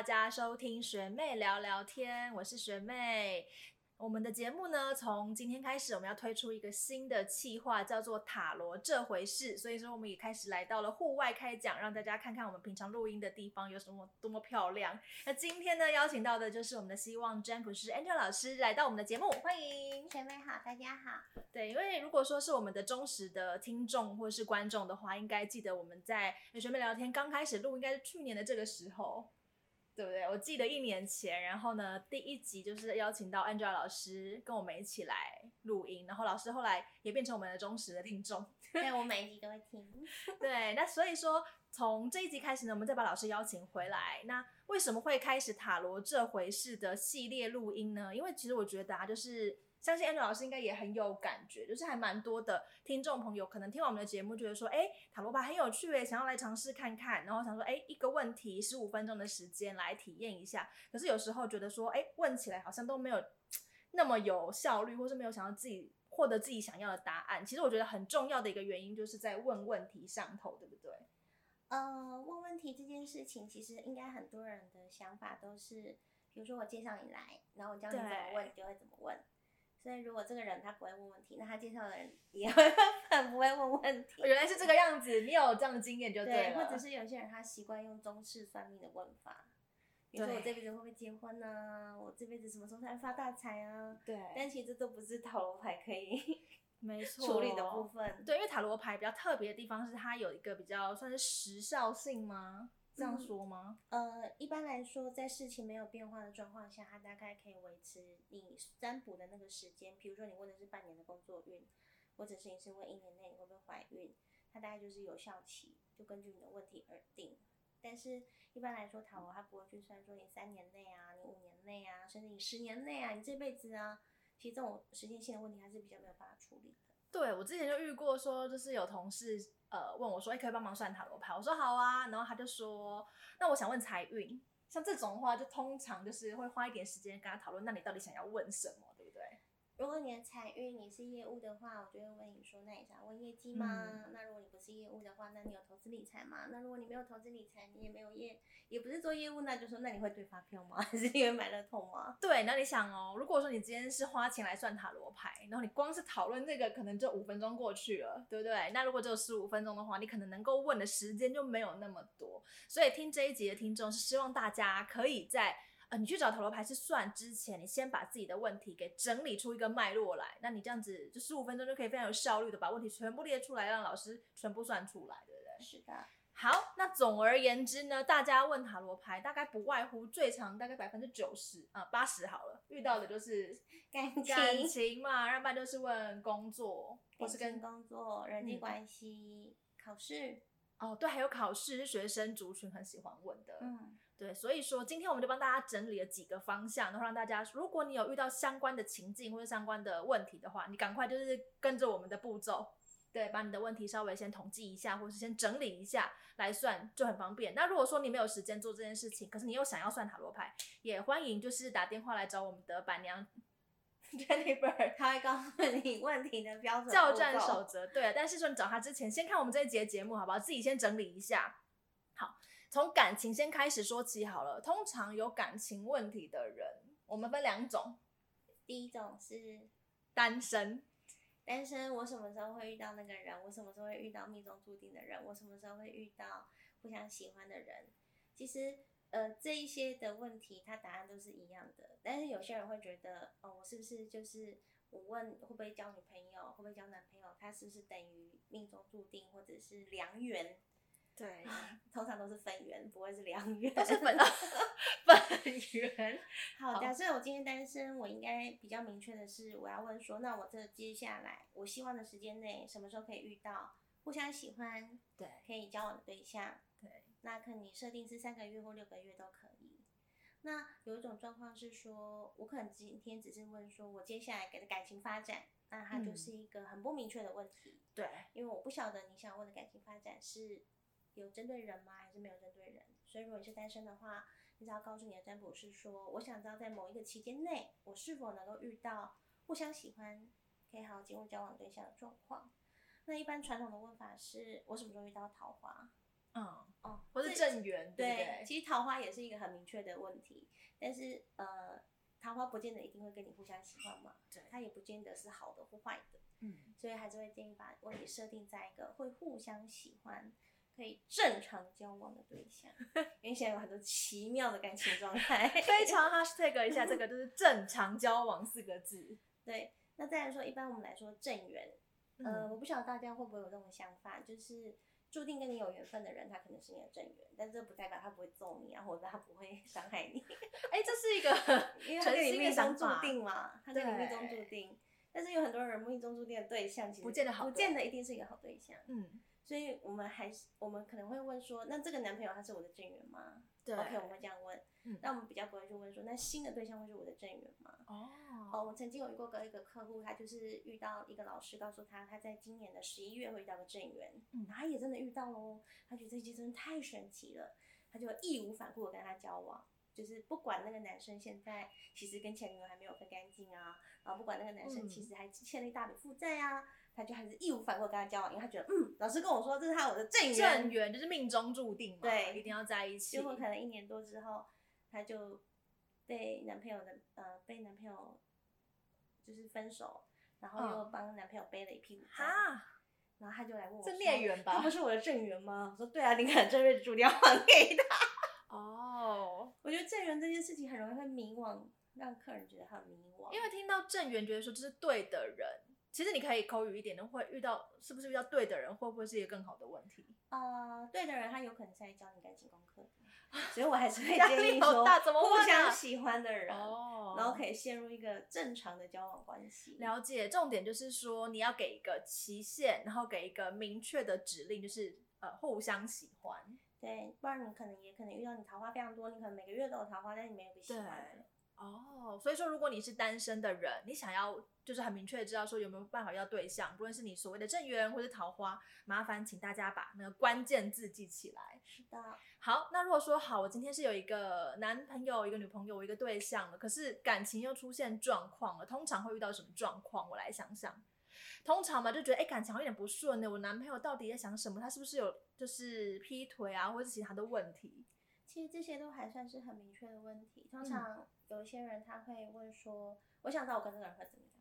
大家收听学妹聊聊天，我是学妹。我们的节目呢，从今天开始，我们要推出一个新的企划，叫做塔罗这回事。所以说，我们也开始来到了户外开讲，让大家看看我们平常录音的地方有什么多么漂亮。那今天呢，邀请到的就是我们的希望占卜师 Angel 老师来到我们的节目，欢迎学妹好，大家好。对，因为如果说是我们的忠实的听众或是观众的话，应该记得我们在学妹聊天刚开始录，应该是去年的这个时候。对不对？我记得一年前，然后呢，第一集就是邀请到 Angela 老师跟我们一起来录音，然后老师后来也变成我们的忠实的听众。对，我每一集都会听。对，那所以说从这一集开始呢，我们再把老师邀请回来。那为什么会开始塔罗这回事的系列录音呢？因为其实我觉得啊，就是。相信 Angel 老师应该也很有感觉，就是还蛮多的听众朋友可能听完我们的节目，觉得说，哎，塔罗牌很有趣诶，想要来尝试看看，然后想说，哎，一个问题十五分钟的时间来体验一下。可是有时候觉得说，哎，问起来好像都没有那么有效率，或是没有想要自己获得自己想要的答案。其实我觉得很重要的一个原因，就是在问问题上头，对不对？呃，问问题这件事情，其实应该很多人的想法都是，比如说我介绍你来，然后我教你怎么问，你就会怎么问。所以，如果这个人他不会问问题，那他介绍的人 也会很不会问问题。原来是这个样子，你有这样的经验就对了。或者是有些人他习惯用中式算命的问法，比如说我这辈子会不会结婚呢？我这辈子什么时候才发大财啊？对。但其实这都不是塔罗牌可以 没错 处理的部分。对，因为塔罗牌比较特别的地方是它有一个比较算是时效性吗？这样说吗？呃，一般来说，在事情没有变化的状况下，它大概可以维持你占卜的那个时间。比如说，你问的是半年的工作运，或者是你是问一年内你会不会怀孕，它大概就是有效期，就根据你的问题而定。但是，一般来说，塔罗它不会去算说你三年内啊，你五年内啊，甚至你十年内啊，你这辈子啊，其实这种时间性的问题还是比较没有办法处理的。对我之前就遇过，说就是有同事。呃，问我说，哎，可以帮忙算塔罗牌？我说好啊，然后他就说，那我想问财运，像这种的话，就通常就是会花一点时间跟他讨论，那你到底想要问什么，如果你的财运你是业务的话，我就会问你说，那你想问业绩吗？那如果你不是业务的话，那你有投资理财吗？那如果你没有投资理财，你也没有业，也不是做业务，那就说，那你会对发票吗？还是因为买乐透吗？对，那你想哦，如果说你今天是花钱来算塔罗牌，然后你光是讨论这个，可能就五分钟过去了，对不对？那如果只有十五分钟的话，你可能能够问的时间就没有那么多。所以听这一集的听众是希望大家可以在。呃，你去找塔罗牌是算之前，你先把自己的问题给整理出一个脉络来，那你这样子就十五分钟就可以非常有效率的把问题全部列出来，让老师全部算出来，对不对？是的。好，那总而言之呢，大家问塔罗牌大概不外乎最长大概百分之九十啊八十好了，遇到的就是 感感情嘛，要不然就是问工作，或是跟工作、人际关系、考试。哦，对，还有考试是学生族群很喜欢问的。嗯。对，所以说今天我们就帮大家整理了几个方向，然后让大家，如果你有遇到相关的情境或者相关的问题的话，你赶快就是跟着我们的步骤，对，把你的问题稍微先统计一下，或是先整理一下来算，就很方便。那如果说你没有时间做这件事情，可是你又想要算塔罗牌，也欢迎就是打电话来找我们的板娘 Jennifer，她会告诉你问题的标准教战守则。对，但是说你找她之前，先看我们这一节节目，好不好？自己先整理一下。从感情先开始说起好了。通常有感情问题的人，我们分两种。第一种是单身，单身。我什么时候会遇到那个人？我什么时候会遇到命中注定的人？我什么时候会遇到互相喜欢的人？其实，呃，这一些的问题，它答案都是一样的。但是有些人会觉得，哦，我是不是就是我问会不会交女朋友，会不会交男朋友，他是不是等于命中注定，或者是良缘？对，通常都是粉圆，不会是良缘。都是粉 粉圆。好，假设我今天单身，我应该比较明确的是，我要问说，那我这接下来我希望的时间内，什么时候可以遇到互相喜欢，对，可以交往的对象？对，那可你设定是三个月或六个月都可以。那有一种状况是说，我可能今天只是问说我接下来给的感情发展，那它就是一个很不明确的问题。对，因为我不晓得你想问的感情发展是。有针对人吗？还是没有针对人？所以如果你是单身的话，你只要告诉你的占卜师说，我想知道在某一个期间内，我是否能够遇到互相喜欢、可以好好进入交往对象的状况。那一般传统的问法是，我什么时候遇到桃花？嗯，哦，或是正缘，对对？其实桃花也是一个很明确的问题，但是呃，桃花不见得一定会跟你互相喜欢嘛，对它也不见得是好的或坏的，嗯，所以还是会建议把问题设定在一个会互相喜欢、可以正常交往的对象，因为现在有很多奇妙的感情状态，非常 hashtag 一下这个就是正常交往四个字。对。那再来说，一般我们来说正缘，呃，嗯我不晓得大家会不会有这种想法，就是注定跟你有缘分的人，他可能是你的正缘，但这不代表他不会揍你啊，或者他不会 伤害你。哎，这是一个因为他跟你诚心的命中注，定嘛，他跟你命中注定。但是有很多人命中注定的对象，其实不见得好不见得一定是一个好对象。嗯，所以我们还是我们可能会问说，那这个男朋友他是我的正缘吗对？OK，我们会这样问。嗯那我们比较不会去问说，那新的对象会是我的正缘吗？哦，哦，我曾经有遇过个一个客户，他就是遇到一个老师告诉他，他在今年的十一月会遇到个正缘，他也真的遇到喽，他觉得这一切真的太神奇了，他就义无反顾的跟他交往，就是不管那个男生现在其实跟前女友还没有分干净啊，然后不管那个男生嗯其实还欠了一大笔负债啊，他就还是义无反顾跟他交往，因为他觉得嗯，老师跟我说这是他我的正缘，正缘就是命中注定嘛，对一定要在一起。结果可能一年多之后，他就被男朋友的呃被男朋友就是分手，然后又嗯帮男朋友背了一屁股债，哈，然后他就来问我这孽缘吧他不是我的正缘吗？我说对啊，你看这辈子注定要还给他。哦，我觉得正缘这件事情很容易会迷惘，让客人觉得很迷惘。因为听到正缘，觉得说这是对的人，其实你可以口语一点的，会遇到是不是遇到对的人，会不会是一个更好的问题？呃，对的人他有可能是在教你感情功课，所以我还是会建议说，互相喜欢的人，哦然后可以陷入一个正常的交往关系。了解，重点就是说你要给一个期限，然后给一个明确的指令，就是呃互相喜欢。对，不然你可能也可能遇到你桃花非常多，你可能每个月都有桃花，但是你没有被喜欢的。哦，所以说如果你是单身的人，你想要就是很明确的知道说有没有办法要对象，不论是你所谓的正缘或是桃花，麻烦请大家把那个关键字记起来。是的，好，那如果说好，我今天是有一个男朋友、一个女朋友、一个对象了，可是感情又出现状况了，通常会遇到什么状况？我来想想。通常嘛，就觉得哎、诶感情好像有点不顺呢。我男朋友到底在想什么？他是不是有就是劈腿啊，或者是其他的问题？其实这些都还算是很明确的问题。通嗯常有一些人他会问说，我想知道我跟这个人会怎么样，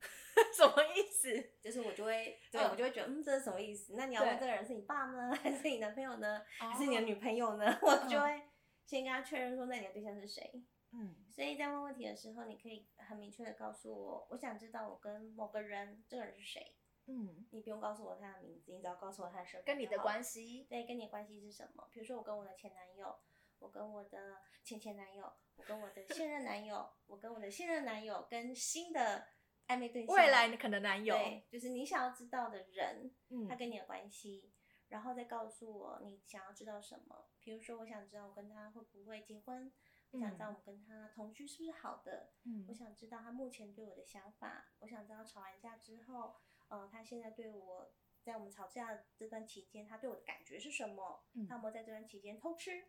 什么意思？就是我就会，对、嗯我就会觉得，嗯，这是什么意思？那你要问这个人是你爸呢，还是你男朋友呢，还是哦你的女朋友呢？我就会先跟他确认说，那你的对象是谁？嗯所以在问问题的时候，你可以很明确的告诉我，我想知道我跟某个人，这个人是谁。嗯，你不用告诉我他的名字，你只要告诉我他的身份跟你的关系，对，跟你的关系是什么？比如说我跟我的前男友，我跟我的前前男友，我跟我的现任男友，我跟我的现任男友，跟新的暧昧对象，未来可能男友，对，就是你想要知道的人，嗯他跟你的关系，然后再告诉我你想要知道什么。比如说，我想知道我跟他会不会结婚，我想知道嗯我跟他同居是不是好的，嗯我想知道他目前对我的想法，我想知道吵完架之后，呃，他现在对我，在我们吵架这段期间，他对我的感觉是什么？嗯他有没有在这段期间偷吃？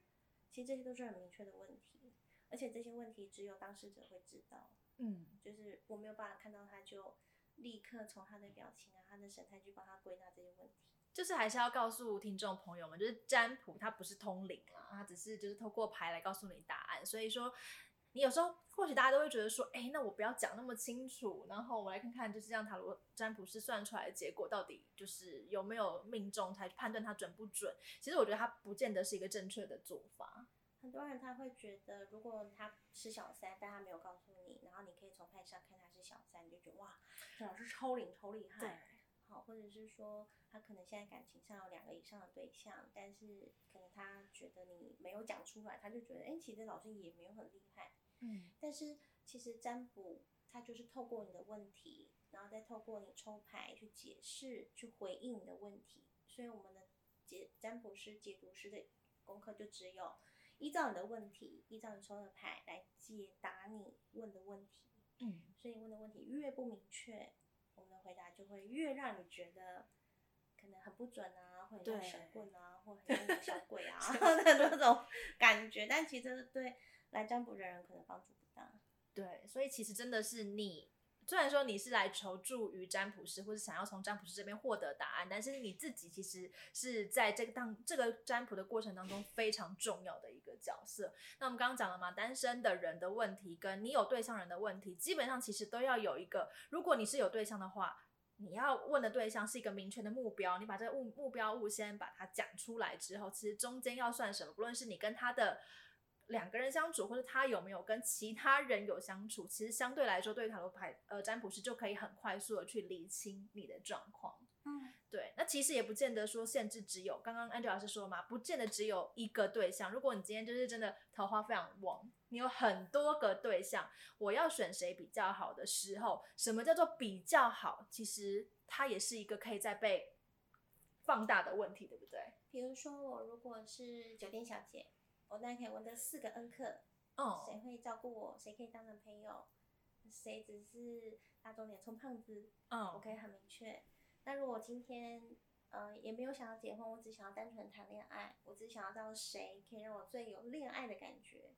其实这些都是很明确的问题，而且这些问题只有当事者会知道，嗯就是我没有办法看到他就立刻从他的表情啊、他的神态去帮他归纳这些问题。就是还是要告诉听众朋友们，就是占卜它不是通灵啊，它只是就是透过牌来告诉你答案。所以说，你有时候或许大家都会觉得说，哎，那我不要讲那么清楚，然后我来看看就是让塔罗占卜师算出来的结果到底就是有没有命中，才判断它准不准。其实我觉得它不见得是一个正确的做法。很多人他会觉得，如果他是小三，但他没有告诉你，然后你可以从牌上看他是小三，你就觉得哇，这老师超灵超厉害。好，或者是说他可能现在感情上有两个以上的对象，但是可能他觉得你没有讲出来，他就觉得哎、诶其实老师也没有很厉害。嗯但是其实占卜它就是透过你的问题，然后再透过你抽牌去解释、去回应你的问题。所以我们的解占卜师、解读师的功课就只有依照你的问题，依照你抽的牌来解答你问的问题。嗯，所以问的问题越不明确，回答就会越让你觉得可能很不准啊，或者像神棍啊，或者很像小鬼啊，的那种感觉。但其实对来占卜的人可能帮助不大。对，所以其实真的是你虽然说你是来求助于占卜师，或者想要从占卜师这边获得答案，但是你自己其实是在这个当这个占卜的过程当中非常重要的一个角色。那我们刚刚讲了嘛，单身的人的问题跟你有对象人的问题，基本上其实都要有一个，如果你是有对象的话。你要问的对象是一个明确的目标，你把这个目目标物先把它讲出来之后，其实中间要算什么？不论是你跟他的两个人相处，或者他有没有跟其他人有相处，其实相对来说，对塔罗牌呃占卜师就可以很快速的去理清你的状况。嗯，对，那其实也不见得说限制只有刚刚 Angel 老师说嘛，不见得只有一个对象。如果你今天就是真的桃花非常旺，你有很多个对象，我要选谁比较好的时候，什么叫做比较好？其实它也是一个可以在被放大的问题，对不对？比如说我如果是酒店小姐，我大概可以问这四个恩客，哦谁会照顾我，谁可以当男朋友，谁只是大众脸充胖子，我嗯可以很明确。那如果今天呃也没有想要结婚，我只想要单纯谈恋爱，我只想要知道谁可以让我最有恋爱的感觉。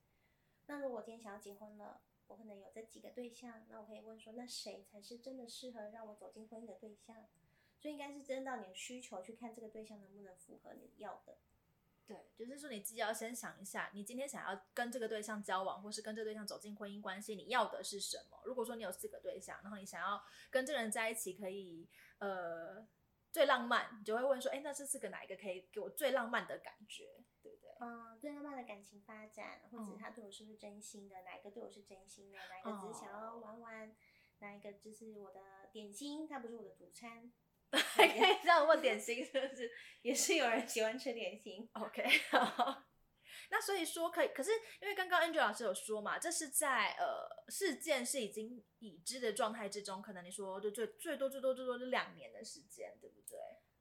那如果我今天想要结婚了，我可能有这几个对象，那我可以问说，那谁才是真的适合让我走进婚姻的对象？所以应该是针到你的需求去看这个对象能不能符合你要的。对，就是说你自己要先想一下，你今天想要跟这个对象交往，或是跟这个对象走进婚姻关系，你要的是什么？如果说你有四个对象，然后你想要跟这个人在一起，可以呃最浪漫，你就会问说，哎，那这四个哪一个可以给我最浪漫的感觉，对不对？嗯，最浪漫的感情发展，或者他对我是不是真心的，哪一个对我是真心的，哪一个只是想要玩玩，哪一个就是我的点心，它不是我的主餐。还可以这样问点心，是不是？也是有人喜欢吃点心。OK，好。那所以说可以，可是因为刚刚 Angel 老师有说嘛，这是在呃事件是已经已知的状态之中，可能你说就最最多最多最多就两年的时间，对不对？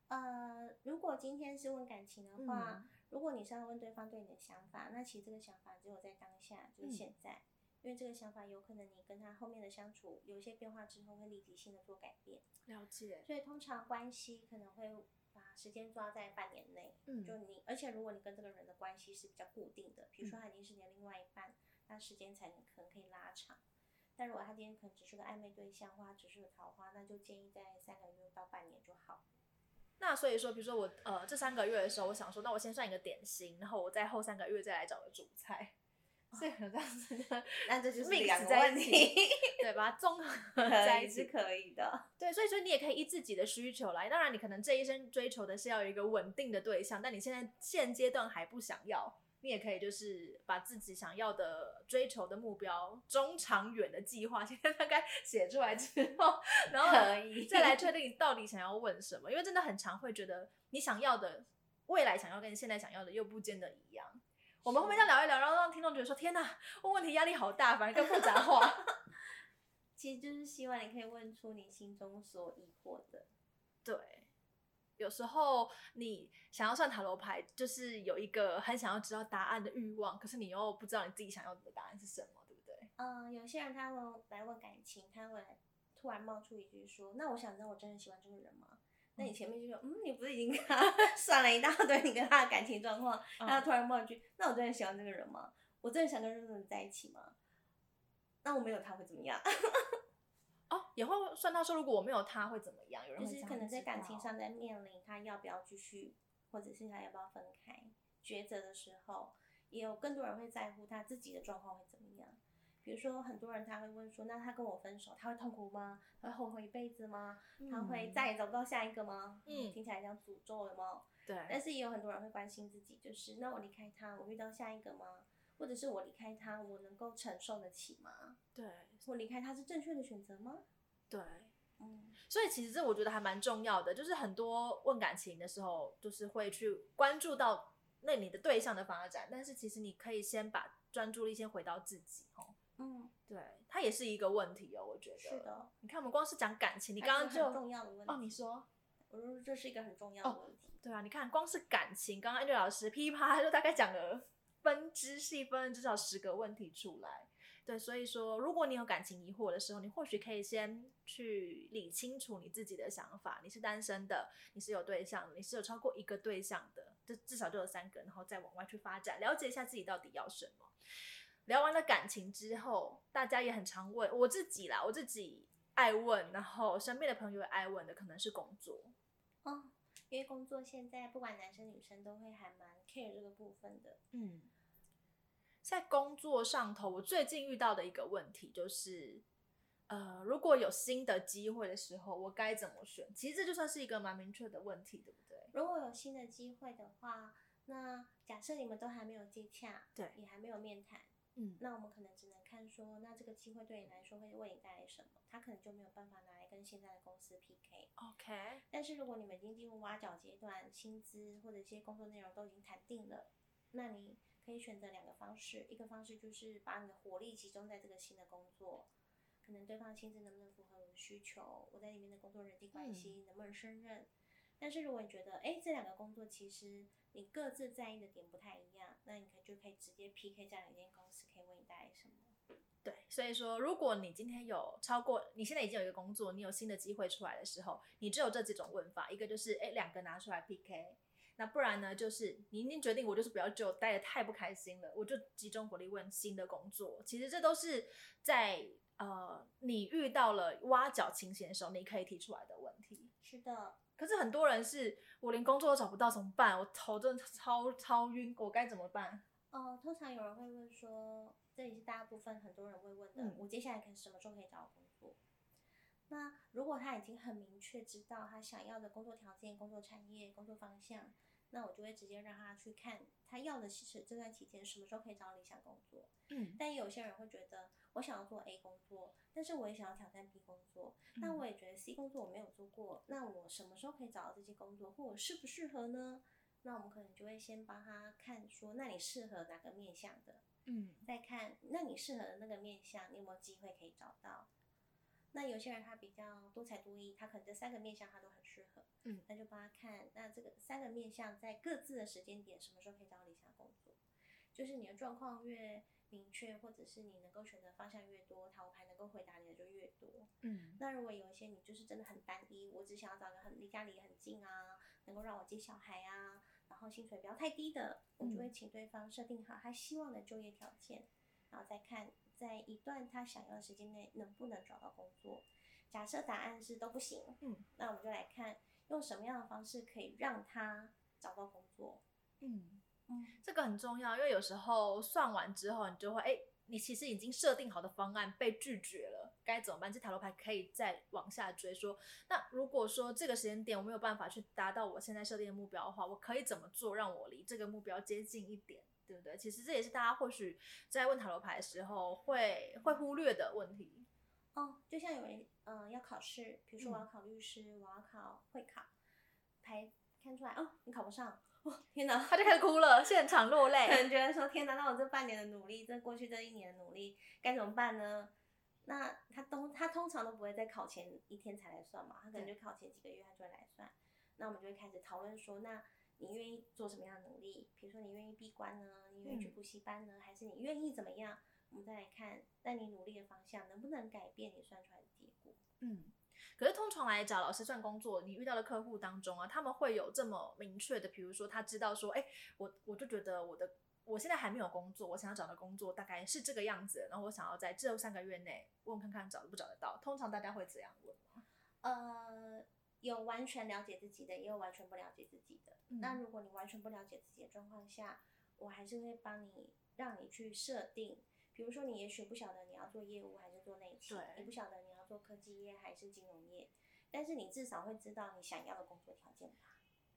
呃，如果今天是问感情的话，嗯如果你是要问对方对你的想法，那其实这个想法只有在当下，就是嗯现在，因为这个想法有可能你跟他后面的相处有一些变化之后，会立即性的做改变。了解，所以通常关系可能会把时间抓在半年内，嗯就你，而且如果你跟这个人的关系是比较固定的，比如说他已经是你的另外一半，那时间才能可能可以拉长。但如果他今天可能只是个暧昧对象，或只是个桃花，那就建议在三个月到半年就好。那所以说，比如说我呃这三个月的时候，我想说，那我先算一个点心，然后我在后三个月再来找个主菜，所以可能这样子的 那这就是两个在问题，对，把它综合 在一起。可以的。对，所以说你也可以依自己的需求来。当然，你可能这一生追求的是要有一个稳定的对象，但你现在现阶段还不想要，你也可以就是把自己想要的追求的目标、中长远的计划，现在大概写出来之后，然后可以再来确定你到底想要问什么。因为真的很常会觉得你想要的未来想要跟你现在想要的又不见得一样。我们后面再聊一聊，然后让听众觉得说：天哪，问问题压力好大，反而更复杂化。其实就是希望你可以问出你心中所疑惑的。对，有时候你想要算塔罗牌，就是有一个很想要知道答案的欲望，可是你又不知道你自己想要的答案是什么，对不对？嗯，有些人他问来问感情，他会来突然冒出一句说：“那我想知道我真的喜欢这个人吗？”那你前面就说：“嗯，你不是已经跟他 算了一大堆你跟他的感情状况？”然后突然冒一句：“那我真的喜欢这个人吗？我真的想跟这个人在一起吗？那我没有他会怎么样？哦，也会算到说，如果我没有他会怎么样？有人就是可能在感情上在面临他要不要继续，或者是他要不要分开抉择的时候，也有更多人会在乎他自己的状况会怎么样。比如说，很多人他会问说：“那他跟我分手，他会痛苦吗？他会后悔一辈子吗？他会嗯再也找不到下一个吗？”嗯听起来像诅咒，有没有？但，是也有很多人会关心自己，就是那我离开他，我遇到下一个吗？或者是我离开他，我能够承受得起吗？对，我离开他是正确的选择吗？对。嗯，所以其实这我觉得还蛮重要的，就是很多问感情的时候，就是会去关注到那你的对象的发展，但是其实你可以先把专注力先回到自己，哦。嗯，对，它也是一个问题哦，我觉得。是的。你看，我们光是讲感情，你你刚刚就很重要的问题哦，你说我说这是一个很重要的哦问题。对啊，你看光是感情，刚刚 Angel 老师噼啪就大概讲了分支细分至少十个问题出来。对，所以说，如果你有感情疑惑的时候，你或许可以先去理清楚你自己的想法。你是单身的，你是有对象的，你是有超过一个对象的，这至少就有三个，然后再往外去发展，了解一下自己到底要什么。聊完了感情之后，大家也很常问我自己啦，我自己爱问，然后身边的朋友也爱问的，可能是工作。哦，因为工作现在不管男生女生都会还蛮 care 这个部分的。嗯，在工作上头，我最近遇到的一个问题就是，呃，如果有新的机会的时候，我该怎么选？其实这就算是一个蛮明确的问题，对不对？如果有新的机会的话，那假设你们都还没有接洽，对也还没有面谈，嗯那我们可能只能看说，那这个机会对你来说会为你带来什么，他可能就没有办法拿来跟现在的公司 PK。，OK，但是如果你们已经进入挖角阶段，薪资或者一些工作内容都已经谈定了，那你可以选择两个方式，一个方式就是把你的火力集中在这个新的工作，可能对方的薪资能不能符合我的需求，我在里面的工作人际关系能不能胜任。但是如果你觉得，哎，这两个工作其实你各自在意的点不太一样，那你可就可以直接 PK 这两间公司可以为你带来什么。对，所以说，如果你今天有超过，你现在已经有一个工作，你有新的机会出来的时候，你只有这几种问法，一个就是，哎，两个拿出来 PK，那不然呢，就是你已经决定我就是不要就待的太不开心了，我就集中火力问新的工作。其实这都是在呃你遇到了挖角情形的时候，你可以提出来的问题。是的，可是很多人是我连工作都找不到怎么办？我头真的超超晕，我该怎么办？哦，通常有人会问说，这也是大部分很多人会问的，嗯我接下来可能什么时候可以找到工作？那如果他已经很明确知道他想要的工作条件、工作产业、工作方向，那我就会直接让他去看他要的是这段期间什么时候可以找到理想工作。嗯，但有些人会觉得，我想要做 A 工作，但是我也想要挑战 B 工作，那嗯我也觉得 C 工作我没有做过，那我什么时候可以找到这些工作，或我适不适合呢？那我们可能就会先帮他看说，那你适合哪个面向的，嗯再看那你适合的那个面向，你有没有机会可以找到？那有些人他比较多才多艺，他可能这三个面向他都很适合，嗯那就帮他看，那这个三个面向在各自的时间点什么时候可以找到理想工作？就是你的状况越明确，或者是你能够选择方向越多，塔罗牌能够回答你的就越多。嗯那如果有一些你就是真的很单一，我只想要找一个很离家里很近啊，能够让我接小孩啊，然后薪水不要太低的，我就会请对方设定好他希望的就业条件，然后再看在一段他想要的时间内能不能找到工作。假设答案是都不行，嗯，那我们就来看用什么样的方式可以让他找到工作。嗯。嗯，这个很重要，因为有时候算完之后，你就会哎，你其实已经设定好的方案被拒绝了，该怎么办？这塔罗牌可以再往下追说，那如果说这个时间点我没有办法去达到我现在设定的目标的话，我可以怎么做让我离这个目标接近一点，对不对？其实这也是大家或许在问塔罗牌的时候会会忽略的问题。哦，就像有人嗯、呃要考试，比如说我要嗯考律师，我要考会考，牌看出来哦，你考不上，哦 天哪，他就开始哭了，现场落泪可。能觉得说天哪，那我这半年的努力，这过去这一年的努力该怎么办呢？那他通他通常都不会在考前一天才来算嘛，他可能就考前几个月他就会来算。那我们就会开始讨论说，那你愿意做什么样的努力？比如说你愿意闭关呢，你愿意去嗯补习班呢，还是你愿意怎么样？我们再来看，那你努力的方向能不能改变你算出来的结果？嗯，可是通常来找，老师算工作，你遇到的客户当中啊，他们会有这么明确的，比如说他知道说，哎，我我就觉得我的我现在还没有工作，我想要找的工作大概是这个样子，然后我想要在这三个月内问看看找不找得到。通常大家会这样问吗？呃，有完全了解自己的，也有完全不了解自己的。嗯那如果你完全不了解自己的状况下，我还是会帮你让你去设定，比如说你也许不晓得你要做业务还是做内勤对，你不晓得你要做科技业还是金融业，但是你至少会知道你想要的工作条件吧？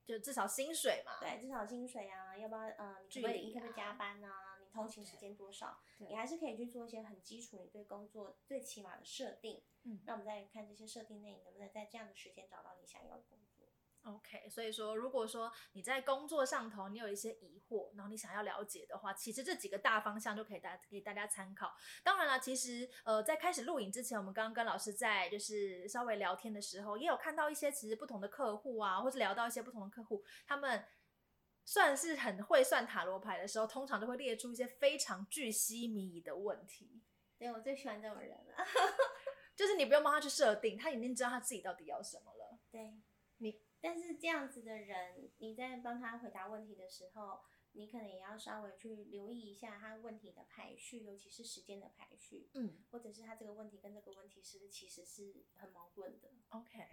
就至少薪水嘛。对，至少薪水啊，要不要呃，你可不可以离你可不可以加啊班啊？你通勤时间多少？你还是可以去做一些很基础，你对工作最起码的设定。嗯那我们再看这些设定内，你能不能在这样的时间找到你想要的工作？OK，所以说，如果说你在工作上头你有一些疑惑，然后你想要了解的话，其实这几个大方向就可以大给大家参考。当然了，其实呃，在开始录影之前，我们刚刚跟老师在就是稍微聊天的时候，也有看到一些其实不同的客户啊，或者聊到一些不同的客户，他们算是很会算塔罗牌的时候，通常都会列出一些非常巨细靡遗的问题，对我最喜欢这种人了。就是你不用帮他去设定，他已经知道他自己到底要什么了。对你，但是这样子的人，你在帮他回答问题的时候，你可能也要稍微去留意一下他问题的排序，尤其是时间的排序，嗯或者是他这个问题跟这个问题是其实是很矛盾的。，OK。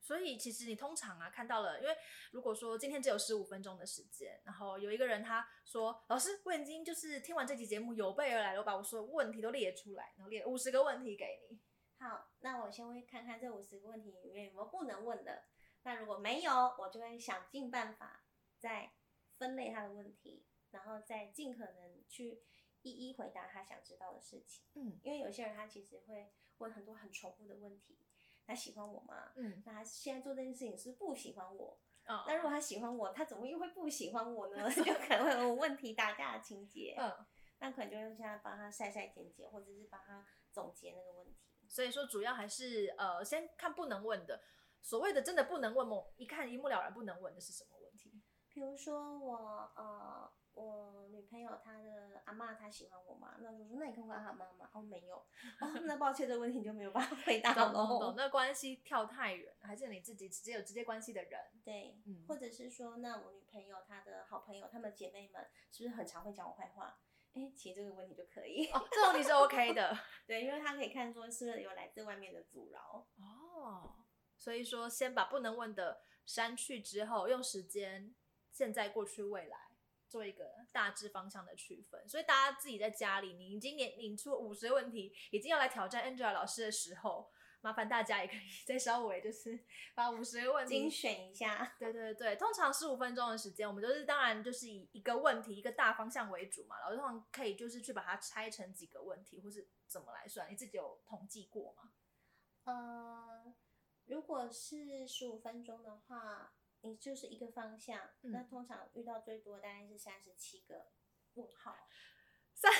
所以其实你通常啊看到了，因为如果说今天只有十五分钟的时间，然后有一个人他说：“老师，我已经就是听完这期节目有备而来了，我把我所有问题都列出来，然后列五十个问题给你。好，那我先会看看这五十个问题里面有没有不能问的。那如果没有，我就会想尽办法再分类他的问题，然后再尽可能去一一回答他想知道的事情。”嗯因为有些人他其实会问很多很重复的问题，他喜欢我吗？嗯那他现在做这件事情是不喜欢我？哦那如果他喜欢我，他怎么又会不喜欢我呢？就可能会有问题打架的情节。嗯，那可能就会现在帮他筛筛减减，或者是帮他总结那个问题。所以说主要还是呃先看不能问的，所谓的真的不能问某一看一目了然不能问的是什么问题？比如说我呃，我女朋友她的阿妈她喜欢我吗？那我就说那你看过她阿妈吗？哦没有。哦，那抱歉，这个问题就没有办法回答懂懂懂，那关系跳太远，还是你自己直接有直接关系的人？对，嗯或者是说，那我女朋友她的好朋友，她们姐妹们是不是很常会讲我坏话？哎，其实这个问题就可以。哦，这种你是 OK 的 对，因为她可以看作是有来自外面的阻挠。哦。所以说，先把不能问的删去之后，用时间现在、过去、未来做一个大致方向的区分。所以大家自己在家里，你已经年领出五十个问题，已经要来挑战 Angela 老师的时候，麻烦大家也可以 再稍微就是把五十个问题精选一下。对对对，通常十五分钟的时间，我们就是当然就是以一个问题一个大方向为主嘛。老师通常可以就是去把它拆成几个问题，或是怎么来算？你自己有统计过吗？呃，如果是十五分钟的话，你就是一个方向，嗯那通常遇到最多大概是三十七个问号，三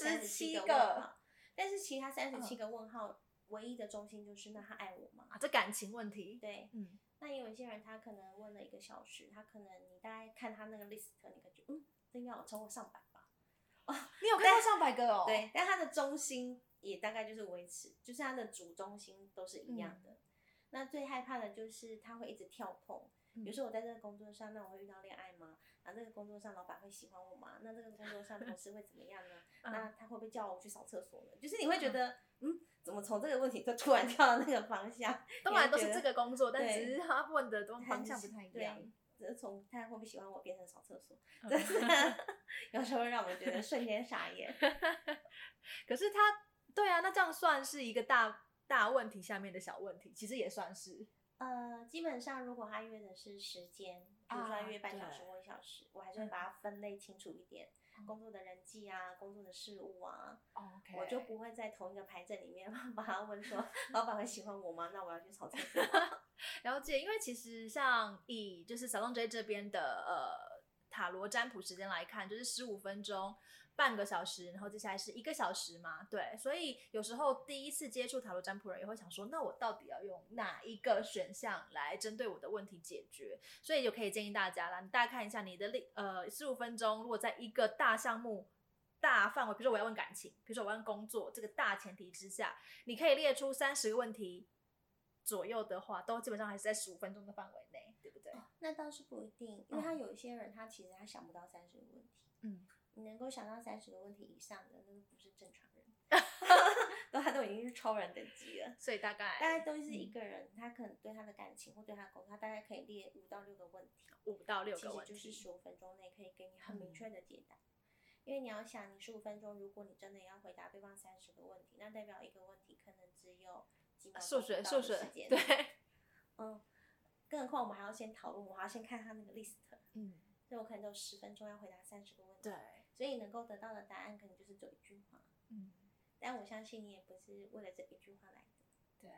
三十七个问号。但是其他三十七嗯个问号，唯一的中心就是那他爱我吗？啊，这感情问题。对，嗯，那也有一些人他可能问了一个小时，他可能你大概看他那个 list，你感觉嗯，这应该有超过上百吧。哦你有看到上百个哦？，对，但他的中心也大概就是维持，就是他的主中心都是一样的。那最害怕的就是他会一直跳碰，比如说我在这个工作上，那我会遇到恋爱吗？然后这个工作上老板会喜欢我吗？那这个工作上同事会怎么样呢？嗯那他会不会叫我去扫厕所呢？就是你会觉得，嗯，怎么从这个问题就突然跳到那个方向？当然都是这个工作，但对只是他问的都 方向不太一样。对，只是从他会不会喜欢我变成扫厕所，有时候会让我们觉得瞬间傻眼。可是他，对啊，那这样算是一个大大问题下面的小问题，其实也算是。呃，基本上如果他约的是时间，比如说他啊约半小时或一小时，我还是会把它分类清楚一点，工作的人际啊，工作的事务啊我就不会在同一个牌阵里面 把他问说，老板会喜欢我吗？那我要去扫厕所。了解，因为其实像以就是小东 J 这边的呃塔罗占卜时间来看，就是十五分钟、半个小时，然后接下来是一个小时嘛，对，所以有时候第一次接触塔罗占卜人也会想说，那我到底要用哪一个选项来针对我的问题解决？所以就可以建议大家啦，你大家看一下你的历呃十五分钟，如果在一个大项目。大范围，比如说我要问感情，比如说我要问工作，这个大前提之下，你可以列出三十个问题，左右的话，都基本上还是在十五分钟的范围内，对不对？那倒是不一定，因为他有一些人他其实他想不到三十个问题，嗯，你能够想到三十个问题以上的，那都不是正常人，都他都已经是超人等级了。所以大概大概都是一个人，他可能对他的感情或对他的工作，他大概可以列五到六个问题，五到六其个问题，实就是十五分钟内可以给你很明嗯确的解答。因为你要想，你十五分钟，如果你真的要回答对方三十个问题，那代表一个问题可能只有几秒钟数学不到数学时间。对，嗯，更何况我们还要先讨论，我还要先看他那个 list，嗯，所以我可能只有十分钟要回答三十个问题。对，所以能够得到的答案可能就是只有一句话。嗯，但我相信你也不是为了这一句话来的。对，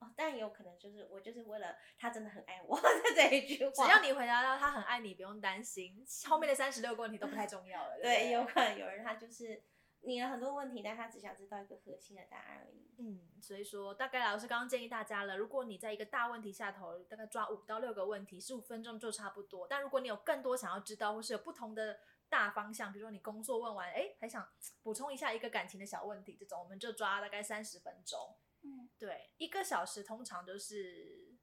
哦，但也有可能就是我就是为了他真的很爱我 这一句话，只要你回答到他很爱你，不用担心，后面的三十六个问题都不太重要了。对，有可能有人他就是你有很多问题，但他只想知道一个核心的答案而已。嗯，所以说大概老师刚刚建议大家了，如果你在一个大问题下头，大概抓五到六个问题，十五分钟就差不多。但如果你有更多想要知道，或是有不同的大方向，比如说你工作问完，哎，还想补充一下一个感情的小问题，这种我们就抓大概三十分钟。嗯，对，一个小时通常就是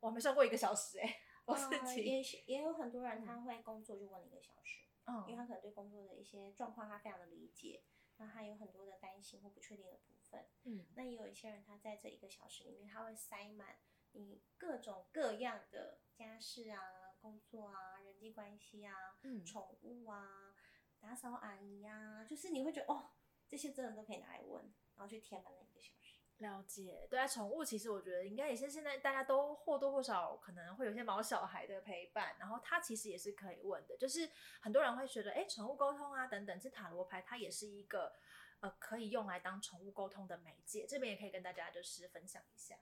我没算过一个小时哎、我自呃己、也许也有很多人他会工作就问你一个小时，嗯因为他可能对工作的一些状况他非常的理解，那他有很多的担心或不确定的部分。嗯那也有一些人，他在这一个小时里面，他会塞满你各种各样的家事啊、工作啊、人际关系啊、嗯宠物啊、打扫阿姨啊，就是你会觉得哦，这些真的都可以拿来问，然后去填满那一个小时。了解，对啊，宠物其实我觉得应该也是现在大家都或多或少可能会有一些毛小孩的陪伴，然后它其实也是可以问的，就是很多人会觉得，哎，宠物沟通啊等等，这塔罗牌它也是一个呃可以用来当宠物沟通的媒介，这边也可以跟大家就是分享一下。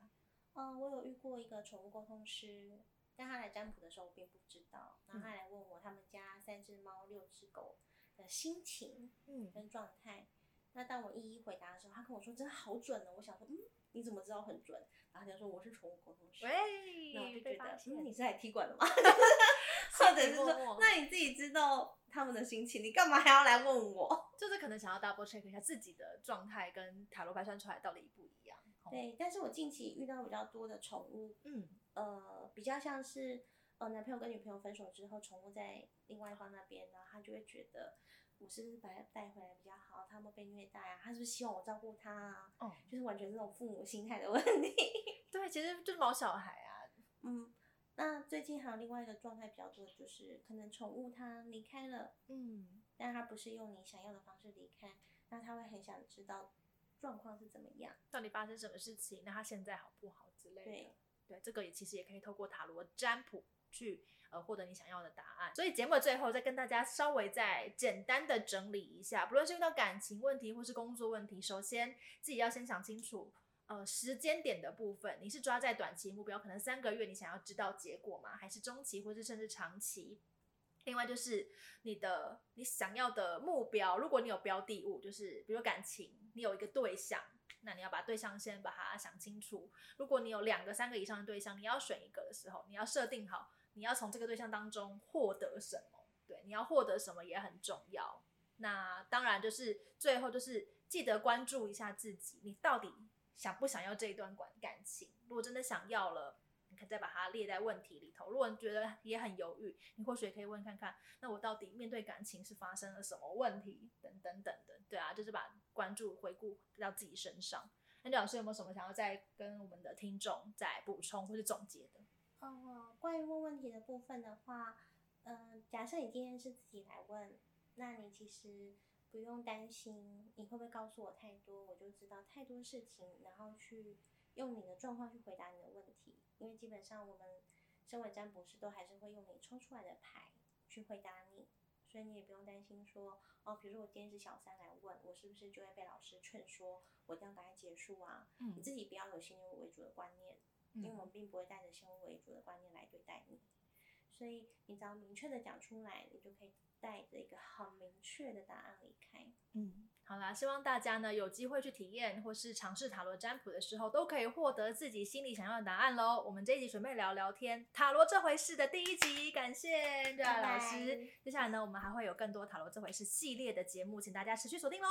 嗯，我有遇过一个宠物沟通师，但他来占卜的时候我并不知道，然后他来问我他们家三只猫、六只狗的心情嗯跟状态。那当我一一回答的时候，他跟我说真的好准哦。我想说，嗯，你怎么知道很准？然后他就说我是宠物沟通师。喂，那我就觉得，你是来踢馆的吗？或者是说，那你自己知道他们的心情，你干嘛还要来问我？就是可能想要 double check 一下自己的状态跟塔罗牌算出来到底不一样。哦，对，但是我近期遇到比较多的宠物，嗯呃，比较像是呃男朋友跟女朋友分手之后，宠物在另外一方那边，然后他就会觉得我是不是把他带回来比较好？他们被虐待啊，他是不是希望我照顾他啊？哦，就是完全这种父母心态的问题。对，其实就是毛小孩啊，嗯，那最近还有另外一个状态比较多，的就是可能宠物它离开了，嗯但它不是用你想要的方式离开，那它会很想知道状况是怎么样。到底发生什么事情？那它现在好不好之类的？对对，这个也其实也可以透过塔罗占卜去呃获得你想要的答案。所以节目的最后再跟大家稍微再简单的整理一下，不论是遇到感情问题或是工作问题，首先自己要先想清楚。呃，时间点的部分，你是抓在短期目标，可能三个月，你想要知道结果吗？还是中期，或是甚至长期？另外就是你的你想要的目标，如果你有标的物，就是比如感情，你有一个对象，那你要把对象先把它想清楚。如果你有两个、三个以上的对象，你要选一个的时候，你要设定好你要从这个对象当中获得什么。对，你要获得什么也很重要。那当然就是最后就是记得关注一下自己，你到底想不想要这一段感感情？如果真的想要了，你可以再把它列在问题里头。如果你觉得也很犹豫，你或许也可以问看看，那我到底面对感情是发生了什么问题，等等等等。对啊，就是把关注回顾到自己身上。那李老师有没有什么想要再跟我们的听众再补充或是总结的？呃，关于问问题的部分的话，嗯、假设你今天是自己来问，那你其实不用担心你会不会告诉我太多，我就知道太多事情，然后去用你的状况去回答你的问题。因为基本上我们身为占卜师都还是会用你抽出来的牌去回答你，所以你也不用担心说，哦，比如说我今天是小三来问，我是不是就会被老师劝说我一定要赶快结束啊？嗯你自己不要有先入为主的观念。因为我们并不会带着先入为主的观念来对待你，所以你只要明确的讲出来，你就可以带着一个很明确的答案离开。嗯，好啦，希望大家呢有机会去体验或是尝试塔罗占卜的时候，都可以获得自己心里想要的答案喽。我们这一集准备聊聊天塔罗这回事的第一集，感谢拜老师。接下来呢，我们还会有更多塔罗这回事系列的节目，请大家持续锁定喽。